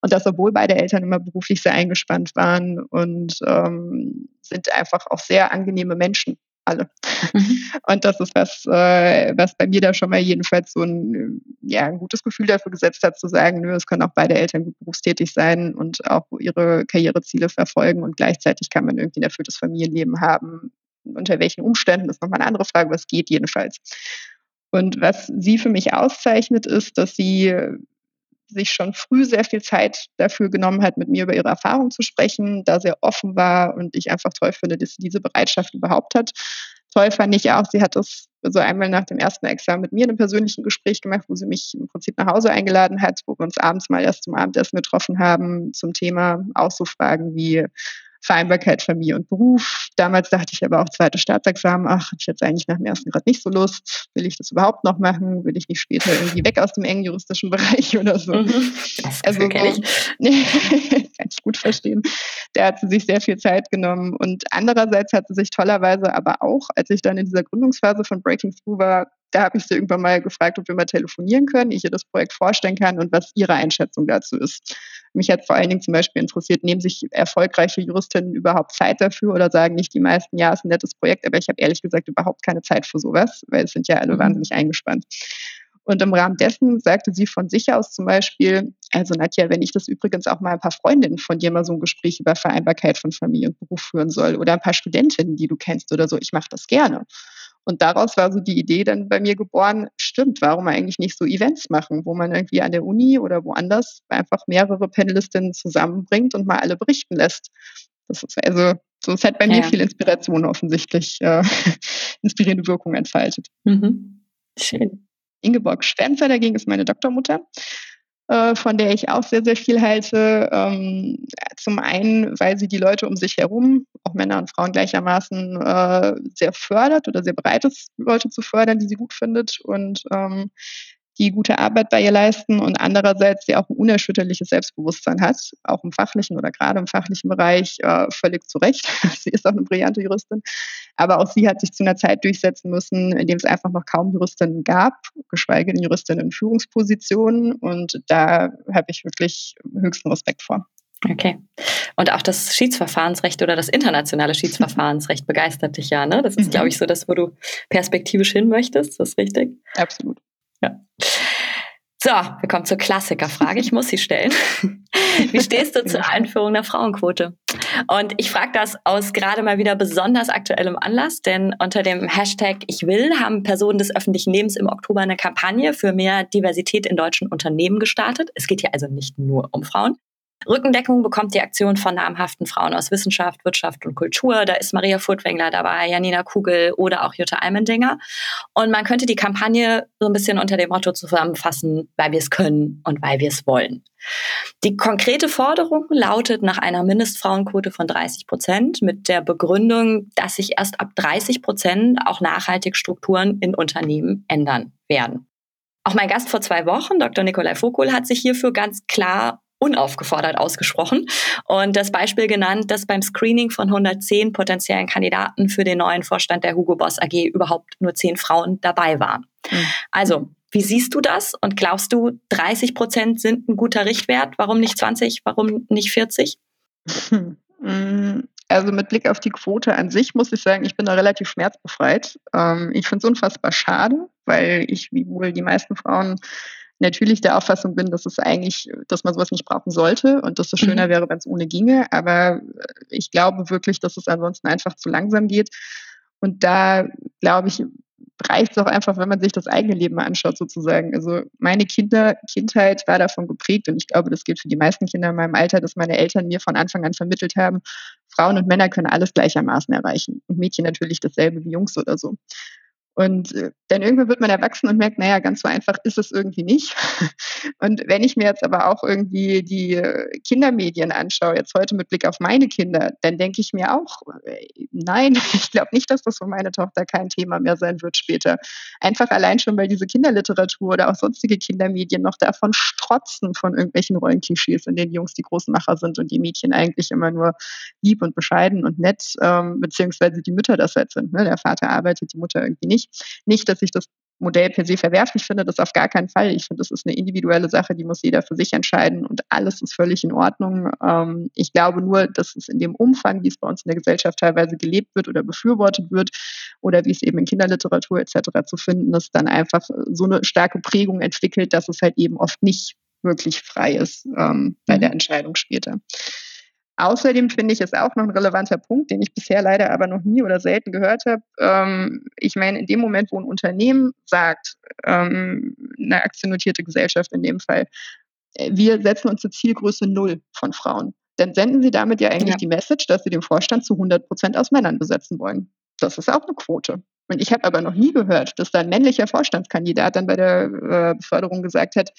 Und das, obwohl beide Eltern immer beruflich sehr eingespannt waren und ähm, sind einfach auch sehr angenehme Menschen alle. Mhm. Und das ist was, äh, was bei mir da schon mal jedenfalls so ein, ja, ein gutes Gefühl dafür gesetzt hat, zu sagen, nö, es können auch beide Eltern gut berufstätig sein und auch ihre Karriereziele verfolgen und gleichzeitig kann man irgendwie ein erfülltes Familienleben haben. Unter welchen Umständen ist nochmal eine andere Frage, was geht jedenfalls. Und was sie für mich auszeichnet, ist, dass sie sich schon früh sehr viel Zeit dafür genommen hat, mit mir über ihre Erfahrungen zu sprechen, da sehr offen war und ich einfach toll finde, dass sie diese Bereitschaft überhaupt hat. Toll fand ich auch, sie hat das so einmal nach dem ersten Examen mit mir in einem persönlichen Gespräch gemacht, wo sie mich im Prinzip nach Hause eingeladen hat, wo wir uns abends mal erst zum Abendessen getroffen haben, zum Thema auch so Fragen wie, Vereinbarkeit Familie und Beruf. Damals dachte ich aber auch zweite Staatsexamen, ach, habe ich jetzt eigentlich nach dem ersten Grad nicht so Lust. Will ich das überhaupt noch machen? Will ich nicht später irgendwie weg aus dem engen juristischen Bereich oder so? Mhm. also so, kann ich gut verstehen. Da hat sie sich sehr viel Zeit genommen und andererseits hat sie sich tollerweise aber auch, als ich dann in dieser Gründungsphase von Breaking Through war, da habe ich sie irgendwann mal gefragt, ob wir mal telefonieren können, ich ihr das Projekt vorstellen kann und was ihre Einschätzung dazu ist. Mich hat vor allen Dingen zum Beispiel interessiert, nehmen sich erfolgreiche Juristinnen überhaupt Zeit dafür oder sagen nicht die meisten, ja, ist ein nettes Projekt, aber ich habe ehrlich gesagt überhaupt keine Zeit für sowas, weil es sind ja alle mhm. wahnsinnig eingespannt. Und im Rahmen dessen sagte sie von sich aus zum Beispiel, also Nadja, wenn ich das übrigens auch mal ein paar Freundinnen von dir mal so ein Gespräch über Vereinbarkeit von Familie und Beruf führen soll oder ein paar Studentinnen, die du kennst oder so, ich mache das gerne. Und daraus war so die Idee dann bei mir geboren, stimmt, warum eigentlich nicht so Events machen, wo man irgendwie an der Uni oder woanders einfach mehrere Panelistinnen zusammenbringt und mal alle berichten lässt. Das ist also, so es hat bei ja. mir viel Inspiration offensichtlich, äh, inspirierende Wirkung entfaltet. Mhm. Schön. Ingeborg Spencer dagegen ist meine Doktormutter, äh, von der ich auch sehr, sehr viel halte. Ähm, zum einen, weil sie die Leute um sich herum, auch Männer und Frauen gleichermaßen, äh, sehr fördert oder sehr bereit ist, Leute zu fördern, die sie gut findet und ähm, die gute Arbeit bei ihr leisten und andererseits die auch ein unerschütterliches Selbstbewusstsein hat, auch im fachlichen oder gerade im fachlichen Bereich äh, völlig zu Recht. sie ist auch eine brillante Juristin, aber auch sie hat sich zu einer Zeit durchsetzen müssen, in dem es einfach noch kaum Juristinnen gab, geschweige denn Juristinnen in Führungspositionen und da habe ich wirklich höchsten Respekt vor. Okay. Und auch das Schiedsverfahrensrecht oder das internationale Schiedsverfahrensrecht begeistert dich ja, ne? Das ist, mhm. glaube ich, so das, wo du perspektivisch hin möchtest. Ist das richtig? Absolut. Ja. So, wir kommen zur Klassikerfrage. Ich muss sie stellen. Wie stehst du zur Einführung der Frauenquote? Und ich frage das aus gerade mal wieder besonders aktuellem Anlass, denn unter dem Hashtag Ich will haben Personen des öffentlichen Lebens im Oktober eine Kampagne für mehr Diversität in deutschen Unternehmen gestartet. Es geht hier also nicht nur um Frauen. Rückendeckung bekommt die Aktion von namhaften Frauen aus Wissenschaft, Wirtschaft und Kultur. Da ist Maria Furtwängler dabei, Janina Kugel oder auch Jutta Almendinger. Und man könnte die Kampagne so ein bisschen unter dem Motto zusammenfassen, weil wir es können und weil wir es wollen. Die konkrete Forderung lautet nach einer Mindestfrauenquote von 30 Prozent mit der Begründung, dass sich erst ab 30 Prozent auch nachhaltig Strukturen in Unternehmen ändern werden. Auch mein Gast vor zwei Wochen, Dr. Nikolai Fokul, hat sich hierfür ganz klar unaufgefordert ausgesprochen und das Beispiel genannt, dass beim Screening von 110 potenziellen Kandidaten für den neuen Vorstand der Hugo Boss AG überhaupt nur 10 Frauen dabei waren. Mhm. Also, wie siehst du das und glaubst du, 30 Prozent sind ein guter Richtwert? Warum nicht 20? Warum nicht 40? Also mit Blick auf die Quote an sich muss ich sagen, ich bin da relativ schmerzbefreit. Ähm, ich finde es unfassbar schade, weil ich, wie wohl die meisten Frauen natürlich der Auffassung bin, dass es eigentlich, dass man sowas nicht brauchen sollte und dass es schöner mhm. wäre, wenn es ohne ginge. Aber ich glaube wirklich, dass es ansonsten einfach zu langsam geht. Und da glaube ich, reicht es auch einfach, wenn man sich das eigene Leben mal anschaut, sozusagen. Also meine Kinder, Kindheit war davon geprägt und ich glaube, das gilt für die meisten Kinder in meinem Alter, dass meine Eltern mir von Anfang an vermittelt haben, Frauen und Männer können alles gleichermaßen erreichen. Und Mädchen natürlich dasselbe wie Jungs oder so. Und äh, dann irgendwann wird man erwachsen und merkt, naja, ganz so einfach ist es irgendwie nicht. Und wenn ich mir jetzt aber auch irgendwie die äh, Kindermedien anschaue, jetzt heute mit Blick auf meine Kinder, dann denke ich mir auch, äh, nein, ich glaube nicht, dass das für meine Tochter kein Thema mehr sein wird später. Einfach allein schon, weil diese Kinderliteratur oder auch sonstige Kindermedien noch davon strotzen von irgendwelchen Rollenklischees, in denen Jungs die großen Macher sind und die Mädchen eigentlich immer nur lieb und bescheiden und nett, ähm, beziehungsweise die Mütter das halt sind. Ne? Der Vater arbeitet, die Mutter irgendwie nicht nicht. Nicht, dass ich das Modell per se verwerflich finde, das auf gar keinen Fall. Ich finde, das ist eine individuelle Sache, die muss jeder für sich entscheiden und alles ist völlig in Ordnung. Ähm, ich glaube nur, dass es in dem Umfang, wie es bei uns in der Gesellschaft teilweise gelebt wird oder befürwortet wird oder wie es eben in Kinderliteratur etc. zu finden ist, dann einfach so eine starke Prägung entwickelt, dass es halt eben oft nicht wirklich frei ist ähm, bei der mhm. Entscheidung später. Außerdem finde ich es auch noch ein relevanter Punkt, den ich bisher leider aber noch nie oder selten gehört habe. Ähm, ich meine, in dem Moment, wo ein Unternehmen sagt, ähm, eine aktiennotierte Gesellschaft in dem Fall, äh, wir setzen uns zur Zielgröße Null von Frauen, dann senden sie damit ja eigentlich ja. die Message, dass sie den Vorstand zu 100 Prozent aus Männern besetzen wollen. Das ist auch eine Quote. Und ich habe aber noch nie gehört, dass da ein männlicher Vorstandskandidat dann bei der äh, Beförderung gesagt hat,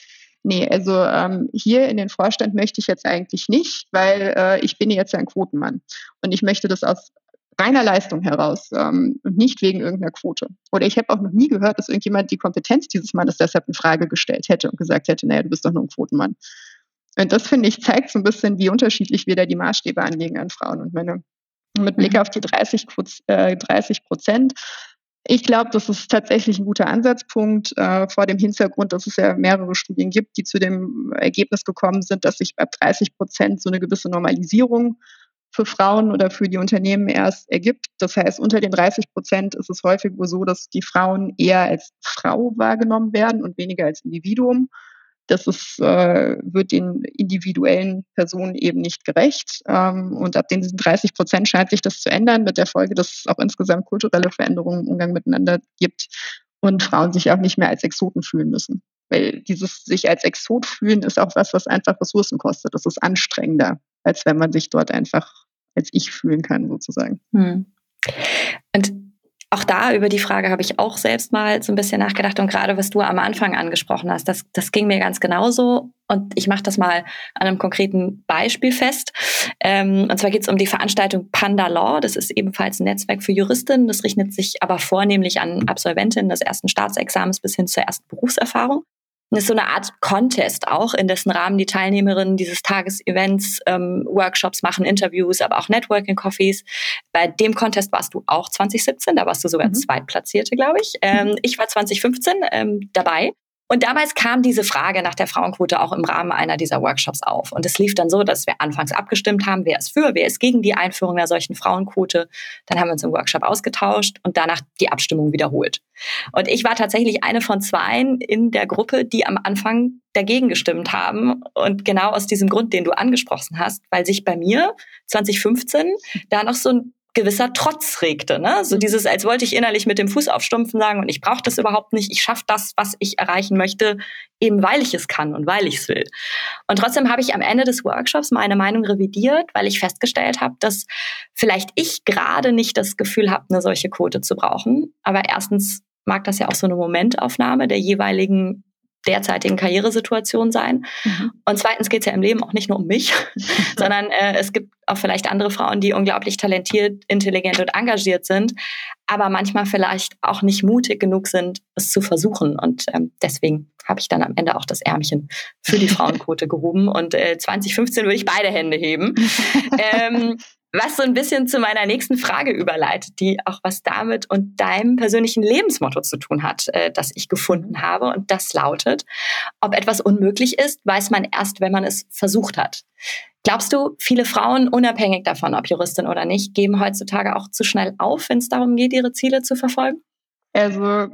nee, also ähm, hier in den Vorstand möchte ich jetzt eigentlich nicht, weil äh, ich bin jetzt ein Quotenmann. Und ich möchte das aus reiner Leistung heraus ähm, und nicht wegen irgendeiner Quote. Oder ich habe auch noch nie gehört, dass irgendjemand die Kompetenz dieses Mannes deshalb in Frage gestellt hätte und gesagt hätte, naja, du bist doch nur ein Quotenmann. Und das, finde ich, zeigt so ein bisschen, wie unterschiedlich wir da die Maßstäbe anlegen an Frauen und Männer. Mit Blick mhm. auf die 30, äh, 30 Prozent Ich glaube, das ist tatsächlich ein guter Ansatzpunkt äh, vor dem Hintergrund, dass es ja mehrere Studien gibt, die zu dem Ergebnis gekommen sind, dass sich ab 30 Prozent so eine gewisse Normalisierung für Frauen oder für die Unternehmen erst ergibt. Das heißt, unter den 30 Prozent ist es häufig wohl so, dass die Frauen eher als Frau wahrgenommen werden und weniger als Individuum. Das ist, äh, wird den individuellen Personen eben nicht gerecht. Ähm, und ab diesen 30 Prozent scheint sich das zu ändern, mit der Folge, dass es auch insgesamt kulturelle Veränderungen im Umgang miteinander gibt und Frauen sich auch nicht mehr als Exoten fühlen müssen. Weil dieses sich als Exot fühlen ist auch was, was einfach Ressourcen kostet. Das ist anstrengender, als wenn man sich dort einfach als ich fühlen kann, sozusagen. Hm. Und auch da über die Frage habe ich auch selbst mal so ein bisschen nachgedacht und gerade was du am Anfang angesprochen hast, das, das ging mir ganz genauso und ich mache das mal an einem konkreten Beispiel fest. Ähm, und zwar geht es um die Veranstaltung Panda Law. Das ist ebenfalls ein Netzwerk für Juristinnen. Das richtet sich aber vornehmlich an Absolventinnen des ersten Staatsexamens bis hin zur ersten Berufserfahrung. Das ist so eine Art Contest auch, in dessen Rahmen die Teilnehmerinnen dieses Tagesevents ähm, Workshops machen, Interviews, aber auch Networking-Coffees. Bei dem Contest warst du auch 2017, da warst du sogar mhm. Zweitplatzierte, glaube ich. Ähm. Ich war 2015 ähm, dabei. Und damals kam diese Frage nach der Frauenquote auch im Rahmen einer dieser Workshops auf. Und es lief dann so, dass wir anfangs abgestimmt haben, wer ist für, wer ist gegen die Einführung einer solchen Frauenquote. Dann haben wir uns im Workshop ausgetauscht und danach die Abstimmung wiederholt. Und ich war tatsächlich eine von zweien in der Gruppe, die am Anfang dagegen gestimmt haben. Und genau aus diesem Grund, den du angesprochen hast, weil sich bei mir 2015 da noch so ein gewisser Trotz regte. Ne? So mhm. dieses, als wollte ich innerlich mit dem Fuß aufstumpfen sagen, und ich brauche das überhaupt nicht, ich schaffe das, was ich erreichen möchte, eben weil ich es kann und weil ich es will. Und trotzdem habe ich am Ende des Workshops meine Meinung revidiert, weil ich festgestellt habe, dass vielleicht ich gerade nicht das Gefühl habe, eine solche Quote zu brauchen. Aber erstens mag das ja auch so eine Momentaufnahme der jeweiligen derzeitigen Karrieresituation sein. Mhm. Und zweitens geht es ja im Leben auch nicht nur um mich, sondern äh, es gibt auch vielleicht andere Frauen, die unglaublich talentiert, intelligent und engagiert sind, aber manchmal vielleicht auch nicht mutig genug sind, es zu versuchen. Und ähm, deswegen habe ich dann am Ende auch das Ärmchen für die Frauenquote gehoben. Und äh, 2015 würde ich beide Hände heben. ähm, was so ein bisschen zu meiner nächsten Frage überleitet, die auch was damit und deinem persönlichen Lebensmotto zu tun hat, äh, das ich gefunden habe. Und das lautet, ob etwas unmöglich ist, weiß man erst, wenn man es versucht hat. Glaubst du, viele Frauen, unabhängig davon, ob Juristin oder nicht, geben heutzutage auch zu schnell auf, wenn es darum geht, ihre Ziele zu verfolgen? Also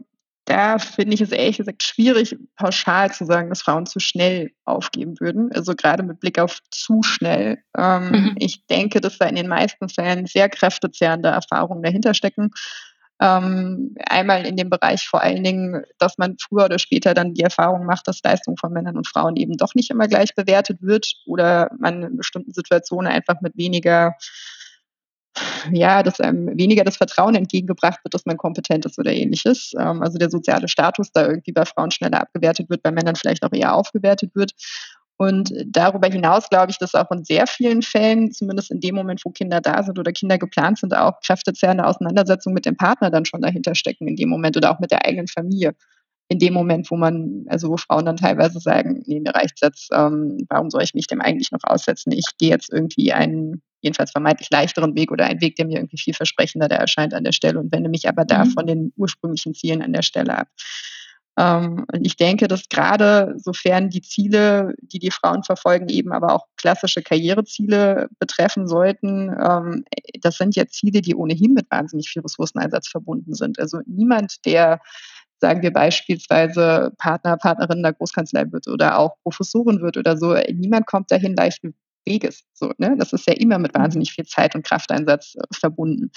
da finde ich es ehrlich gesagt schwierig, pauschal zu sagen, dass Frauen zu schnell aufgeben würden. Also gerade mit Blick auf zu schnell. Ähm, mhm. Ich denke, dass da in den meisten Fällen sehr kräftezehrende Erfahrungen dahinter stecken. Ähm, einmal in dem Bereich vor allen Dingen, dass man früher oder später dann die Erfahrung macht, dass Leistung von Männern und Frauen eben doch nicht immer gleich bewertet wird oder man in bestimmten Situationen einfach mit weniger ja, dass einem weniger das Vertrauen entgegengebracht wird, dass man kompetent ist oder ähnliches. Ähm, also der soziale Status da irgendwie bei Frauen schneller abgewertet wird, bei Männern vielleicht auch eher aufgewertet wird. Und darüber hinaus glaube ich, dass auch in sehr vielen Fällen, zumindest in dem Moment, wo Kinder da sind oder Kinder geplant sind, auch kräftezehrende Auseinandersetzungen mit dem Partner dann schon dahinter stecken in dem Moment oder auch mit der eigenen Familie. In dem Moment, wo man, also wo Frauen dann teilweise sagen, nee, mir reicht's jetzt, ähm, warum soll ich mich dem eigentlich noch aussetzen? Ich gehe jetzt irgendwie einen jedenfalls vermeintlich leichteren Weg oder einen Weg, der mir irgendwie vielversprechender da erscheint an der Stelle und wende mich aber da mhm. von den ursprünglichen Zielen an der Stelle ab. Ähm, und ich denke, dass gerade sofern die Ziele, die die Frauen verfolgen, eben aber auch klassische Karriereziele betreffen sollten, ähm, das sind ja Ziele, die ohnehin mit wahnsinnig viel Ressourceneinsatz verbunden sind. Also niemand, der sagen wir beispielsweise Partner, Partnerin der Großkanzlei wird oder auch Professorin wird oder so, niemand kommt dahin leicht Weges. So, ne? Das ist ja immer mit mhm. wahnsinnig viel Zeit und Krafteinsatz äh, verbunden.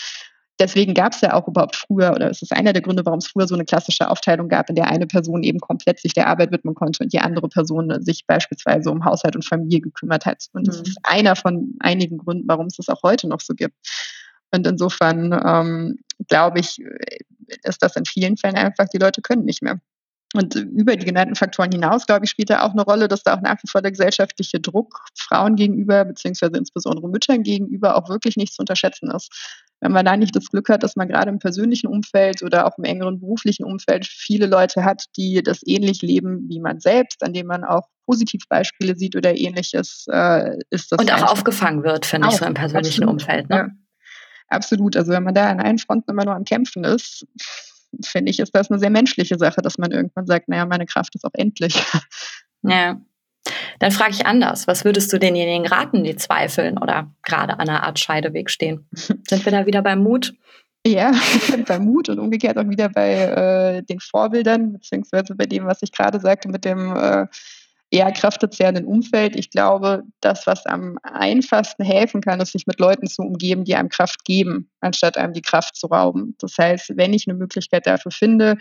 Deswegen gab es ja auch überhaupt früher, oder es ist einer der Gründe, warum es früher so eine klassische Aufteilung gab, in der eine Person eben komplett sich der Arbeit widmen konnte und die andere Person sich beispielsweise um Haushalt und Familie gekümmert hat. Und das mhm. ist einer von einigen Gründen, warum es das auch heute noch so gibt. Und insofern ähm, glaube ich, äh, ist das in vielen Fällen einfach, die Leute können nicht mehr. Und über die genannten Faktoren hinaus, glaube ich, spielt da auch eine Rolle, dass da auch nach wie vor der gesellschaftliche Druck Frauen gegenüber, beziehungsweise insbesondere Müttern gegenüber, auch wirklich nicht zu unterschätzen ist. Wenn man da nicht das Glück hat, dass man gerade im persönlichen Umfeld oder auch im engeren beruflichen Umfeld viele Leute hat, die das ähnlich leben wie man selbst, an dem man auch Positivbeispiele sieht oder ähnliches, äh, ist das. Und auch aufgefangen wird, finde ich, so im persönlichen absolut, Umfeld. Ne? Ja. Absolut. Also wenn man da an allen Fronten immer nur am Kämpfen ist, finde ich, ist das eine sehr menschliche Sache, dass man irgendwann sagt, naja, meine Kraft ist auch endlich. Ja. Dann frage ich anders. Was würdest du denjenigen raten, die zweifeln oder gerade an einer Art Scheideweg stehen? Sind wir da wieder beim Mut? Ja, beim Mut und umgekehrt auch wieder bei äh, den Vorbildern, beziehungsweise bei dem, was ich gerade sagte, mit dem äh, eher kraftzehrenden Umfeld. Ich glaube, das, was am einfachsten helfen kann, ist, sich mit Leuten zu umgeben, die einem Kraft geben, anstatt einem die Kraft zu rauben. Das heißt, wenn ich eine Möglichkeit dafür finde,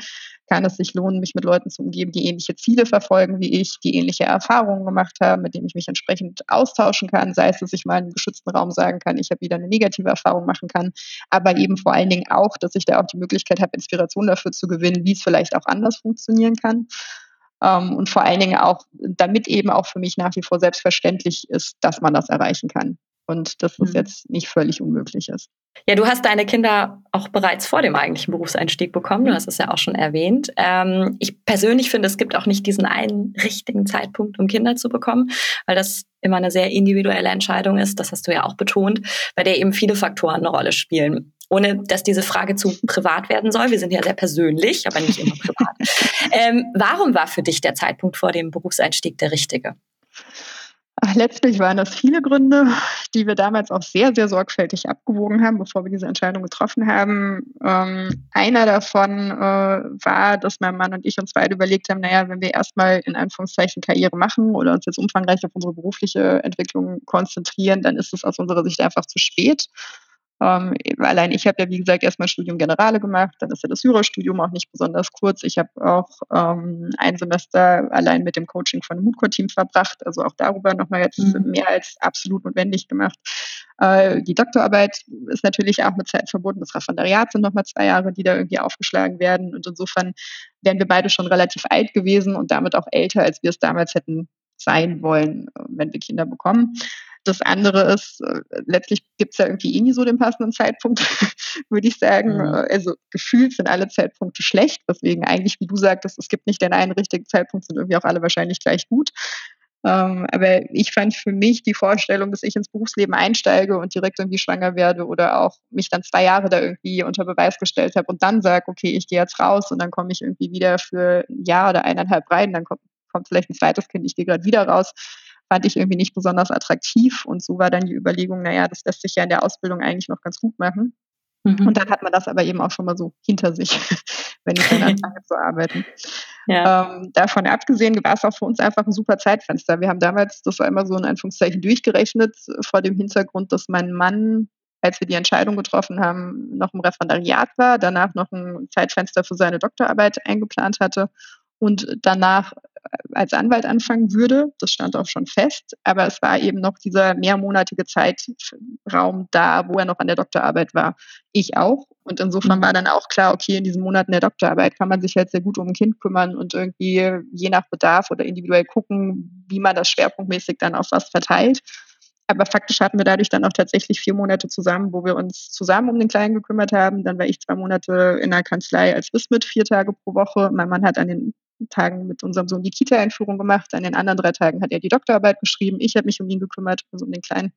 kann es sich lohnen, mich mit Leuten zu umgeben, die ähnliche Ziele verfolgen wie ich, die ähnliche Erfahrungen gemacht haben, mit denen ich mich entsprechend austauschen kann, sei es, dass ich mal in einem geschützten Raum sagen kann, ich habe wieder eine negative Erfahrung machen kann, aber eben vor allen Dingen auch, dass ich da auch die Möglichkeit habe, Inspiration dafür zu gewinnen, wie es vielleicht auch anders funktionieren kann. Ähm, und vor allen Dingen auch, damit eben auch für mich nach wie vor selbstverständlich ist, dass man das erreichen kann. Und dass es mhm. jetzt nicht völlig unmöglich ist. Ja, du hast deine Kinder auch bereits vor dem eigentlichen Berufseinstieg bekommen. Du hast es ja auch schon erwähnt. Ähm, ich persönlich finde, es gibt auch nicht diesen einen richtigen Zeitpunkt, um Kinder zu bekommen, weil das immer eine sehr individuelle Entscheidung ist. Das hast du ja auch betont, bei der eben viele Faktoren eine Rolle spielen ohne dass diese Frage zu privat werden soll. Wir sind ja sehr persönlich, aber nicht immer privat. ähm, warum war für dich der Zeitpunkt vor dem Berufseinstieg der richtige? Ach, letztlich waren das viele Gründe, die wir damals auch sehr, sehr sorgfältig abgewogen haben, bevor wir diese Entscheidung getroffen haben. Ähm, einer davon äh, war, dass mein Mann und ich uns beide überlegt haben, naja, wenn wir erstmal in Anführungszeichen Karriere machen oder uns jetzt umfangreich auf unsere berufliche Entwicklung konzentrieren, dann ist es aus unserer Sicht einfach zu spät. Ähm, allein ich habe ja, wie gesagt, erstmal Studium Generale gemacht, dann ist ja das Jurastudium auch nicht besonders kurz. Ich habe auch ähm, ein Semester allein mit dem Coaching von dem Moodcore-Team verbracht, also auch darüber nochmal jetzt mhm. mehr als absolut notwendig gemacht. Äh, die Doktorarbeit ist natürlich auch mit Zeit verbunden. Das Referendariat sind nochmal zwei Jahre, die da irgendwie aufgeschlagen werden. Und insofern wären wir beide schon relativ alt gewesen und damit auch älter, als wir es damals hätten sein wollen, wenn wir Kinder bekommen. Das andere ist, äh, letztlich gibt es ja irgendwie eh nie so den passenden Zeitpunkt, würde ich sagen. Mhm. Also gefühlt sind alle Zeitpunkte schlecht, weswegen eigentlich, wie du sagtest, es gibt nicht den einen richtigen Zeitpunkt, sind irgendwie auch alle wahrscheinlich gleich gut. Ähm, aber ich fand für mich die Vorstellung, dass ich ins Berufsleben einsteige und direkt irgendwie schwanger werde oder auch mich dann zwei Jahre da irgendwie unter Beweis gestellt habe und dann sage, okay, ich gehe jetzt raus und dann komme ich irgendwie wieder für ein Jahr oder eineinhalb rein, dann kommt, kommt vielleicht ein zweites Kind, ich gehe gerade wieder raus fand ich irgendwie nicht besonders attraktiv. Und so war dann die Überlegung, naja, das lässt sich ja in der Ausbildung eigentlich noch ganz gut machen. Mhm. Und dann hat man das aber eben auch schon mal so hinter sich, wenn ich dann anfange zu arbeiten. Ja. Ähm, davon abgesehen war es auch für uns einfach ein super Zeitfenster. Wir haben damals, das war immer so in Anführungszeichen durchgerechnet, vor dem Hintergrund, dass mein Mann, als wir die Entscheidung getroffen haben, noch im Referendariat war, danach noch ein Zeitfenster für seine Doktorarbeit eingeplant hatte und danach äh, als Anwalt anfangen würde. Das stand auch schon fest. Aber es war eben noch dieser mehrmonatige Zeitraum da, wo er noch an der Doktorarbeit war. Ich auch. Und insofern war dann auch klar, okay, in diesen Monaten der Doktorarbeit kann man sich halt sehr gut um ein Kind kümmern und irgendwie je nach Bedarf oder individuell gucken, wie man das schwerpunktmäßig dann auf was verteilt. Aber faktisch hatten wir dadurch dann auch tatsächlich vier Monate zusammen, wo wir uns zusammen um den Kleinen gekümmert haben. Dann war ich zwei Monate in der Kanzlei als Wismit, vier Tage pro Woche. Mein Mann hat an den Tagen mit unserem Sohn die Kita-Einführung gemacht. An den anderen drei Tagen hat er die Doktorarbeit geschrieben. Ich habe mich um ihn gekümmert, also um den Kleinen.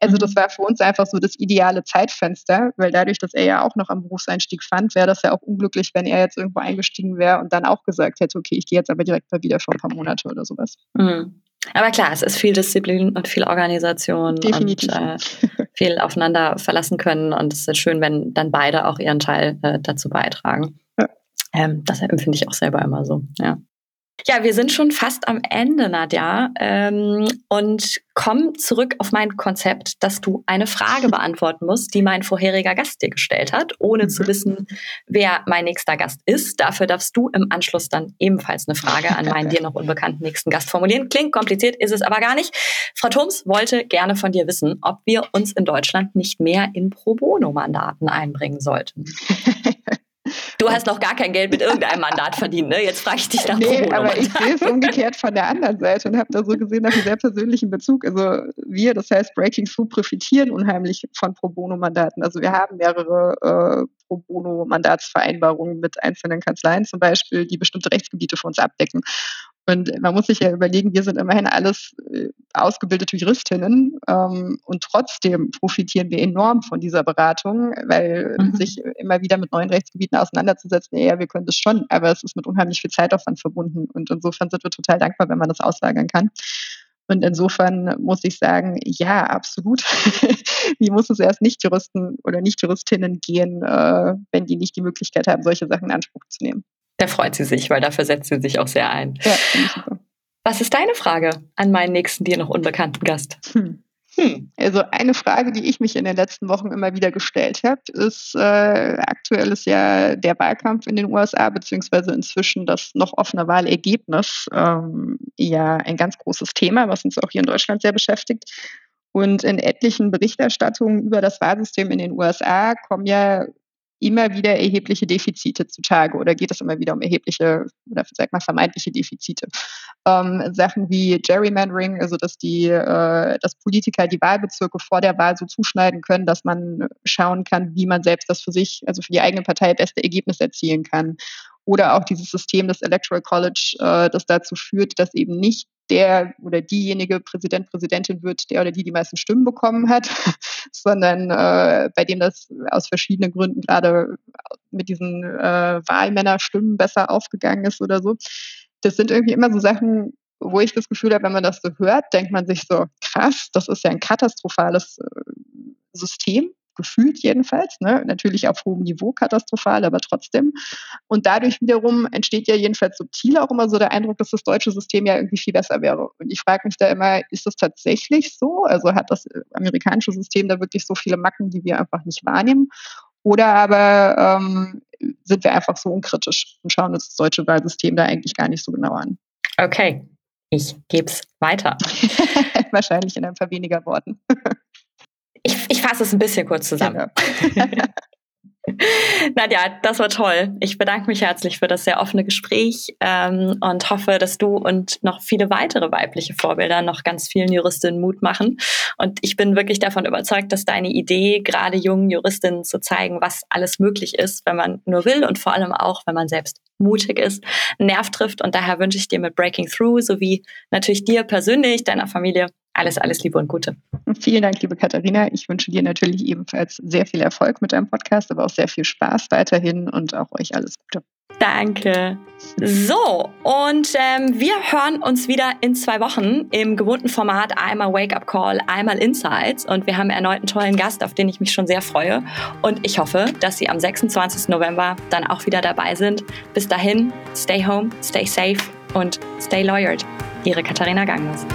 Also das mhm. war für uns einfach so das ideale Zeitfenster, weil dadurch, dass er ja auch noch am Berufseinstieg fand, wäre das ja auch unglücklich, wenn er jetzt irgendwo eingestiegen wäre und dann auch gesagt hätte, okay, ich gehe jetzt aber direkt mal wieder für ein paar Monate oder sowas. Mhm. Aber klar, es ist viel Disziplin und viel Organisation Definitiv. und äh, viel aufeinander verlassen können. Und es ist schön, wenn dann beide auch ihren Teil äh, dazu beitragen. Ähm, das empfinde ich auch selber immer so, ja. Ja, wir sind schon fast am Ende, Nadja, ähm, und kommen zurück auf mein Konzept, dass du eine Frage beantworten musst, die mein vorheriger Gast dir gestellt hat, ohne zu mhm. wissen, wer mein nächster Gast ist. Dafür darfst du im Anschluss dann ebenfalls eine Frage an meinen dir noch unbekannten nächsten Gast formulieren. Klingt kompliziert, ist es aber gar nicht. Frau Thoms wollte gerne von dir wissen, ob wir uns in Deutschland nicht mehr in Pro Bono-Mandaten einbringen sollten. Du hast noch gar kein Geld mit irgendeinem Mandat verdient, ne? Jetzt frage ich dich nach Nee, aber ich sehe es umgekehrt von der anderen Seite und habe da so gesehen nach einem sehr persönlichen Bezug. Also wir, das heißt Breaking Through, profitieren unheimlich von Pro Bono-Mandaten. Also wir haben mehrere äh, Pro Bono-Mandatsvereinbarungen mit einzelnen Kanzleien zum Beispiel, die bestimmte Rechtsgebiete für uns abdecken. Und man muss sich ja überlegen, wir sind immerhin alles äh, ausgebildete Juristinnen ähm, und trotzdem profitieren wir enorm von dieser Beratung, weil mhm. sich immer wieder mit neuen Rechtsgebieten auseinanderzusetzen, ja, wir können das schon, aber es ist mit unheimlich viel Zeitaufwand verbunden. Und insofern sind wir total dankbar, wenn man das auslagern kann. Und insofern muss ich sagen, ja, absolut. Wie muss es erst Nicht-Juristen oder Nicht-Juristinnen gehen, äh, wenn die nicht die Möglichkeit haben, solche Sachen in Anspruch zu nehmen? Da freut sie sich, weil dafür setzt sie sich auch sehr ein. Ja. Was ist deine Frage an meinen nächsten dir noch unbekannten Gast? Hm. Hm. Also eine Frage, die ich mich in den letzten Wochen immer wieder gestellt habe, ist, äh, aktuell ist ja der Wahlkampf in den USA, beziehungsweise inzwischen das noch offene Wahlergebnis, ähm, ja ein ganz großes Thema, was uns auch hier in Deutschland sehr beschäftigt. Und in etlichen Berichterstattungen über das Wahlsystem in den USA kommen ja immer wieder erhebliche Defizite zutage oder geht es immer wieder um erhebliche oder sag mal vermeintliche Defizite. Ähm, Sachen wie Gerrymandering, also dass die, äh, dass Politiker die Wahlbezirke vor der Wahl so zuschneiden können, dass man schauen kann, wie man selbst das für sich, also für die eigene Partei beste Ergebnis erzielen kann. Oder auch dieses System des Electoral College, äh, das dazu führt, dass eben nicht der oder diejenige Präsident, Präsidentin wird, der oder die die meisten Stimmen bekommen hat, sondern äh, bei dem das aus verschiedenen Gründen gerade mit diesen äh, Wahlmännerstimmen besser aufgegangen ist oder so. Das sind irgendwie immer so Sachen, wo ich das Gefühl habe, wenn man das so hört, denkt man sich so, krass, das ist ja ein katastrophales äh, System gefühlt jedenfalls, ne? natürlich auf hohem Niveau katastrophal, aber trotzdem. Und dadurch wiederum entsteht ja jedenfalls subtil auch immer so der Eindruck, dass das deutsche System ja irgendwie viel besser wäre. Und ich frage mich da immer, ist das tatsächlich so? Also hat das amerikanische System da wirklich so viele Macken, die wir einfach nicht wahrnehmen? Oder aber ähm, sind wir einfach so unkritisch und schauen uns das deutsche Wahlsystem da eigentlich gar nicht so genau an? Okay, ich gebe es weiter. Wahrscheinlich in ein paar weniger Worten. Ich, fasse es ein bisschen kurz zusammen. Ja. Nadja, das war toll. Ich bedanke mich herzlich für das sehr offene Gespräch ähm, und hoffe, dass du und noch viele weitere weibliche Vorbilder noch ganz vielen Juristinnen Mut machen. Und ich bin wirklich davon überzeugt, dass deine Idee, gerade jungen Juristinnen zu zeigen, was alles möglich ist, wenn man nur will und vor allem auch, wenn man selbst mutig ist, Nerv trifft. Und daher wünsche ich dir mit Breaking Through sowie natürlich dir persönlich, deiner Familie alles, alles Liebe und Gute. Vielen Dank, liebe Katharina. Ich wünsche dir natürlich ebenfalls sehr viel Erfolg mit deinem Podcast, aber auch sehr viel Spaß weiterhin und auch euch alles Gute. Danke. So, und ähm, wir hören uns wieder in zwei Wochen im gewohnten Format einmal Wake Up Call, einmal Insights. Und wir haben erneut einen tollen Gast, auf den ich mich schon sehr freue. Und ich hoffe, dass Sie am 26. November dann auch wieder dabei sind. Bis dahin, stay home, stay safe und stay lawyered. Ihre Katharina Gangnus.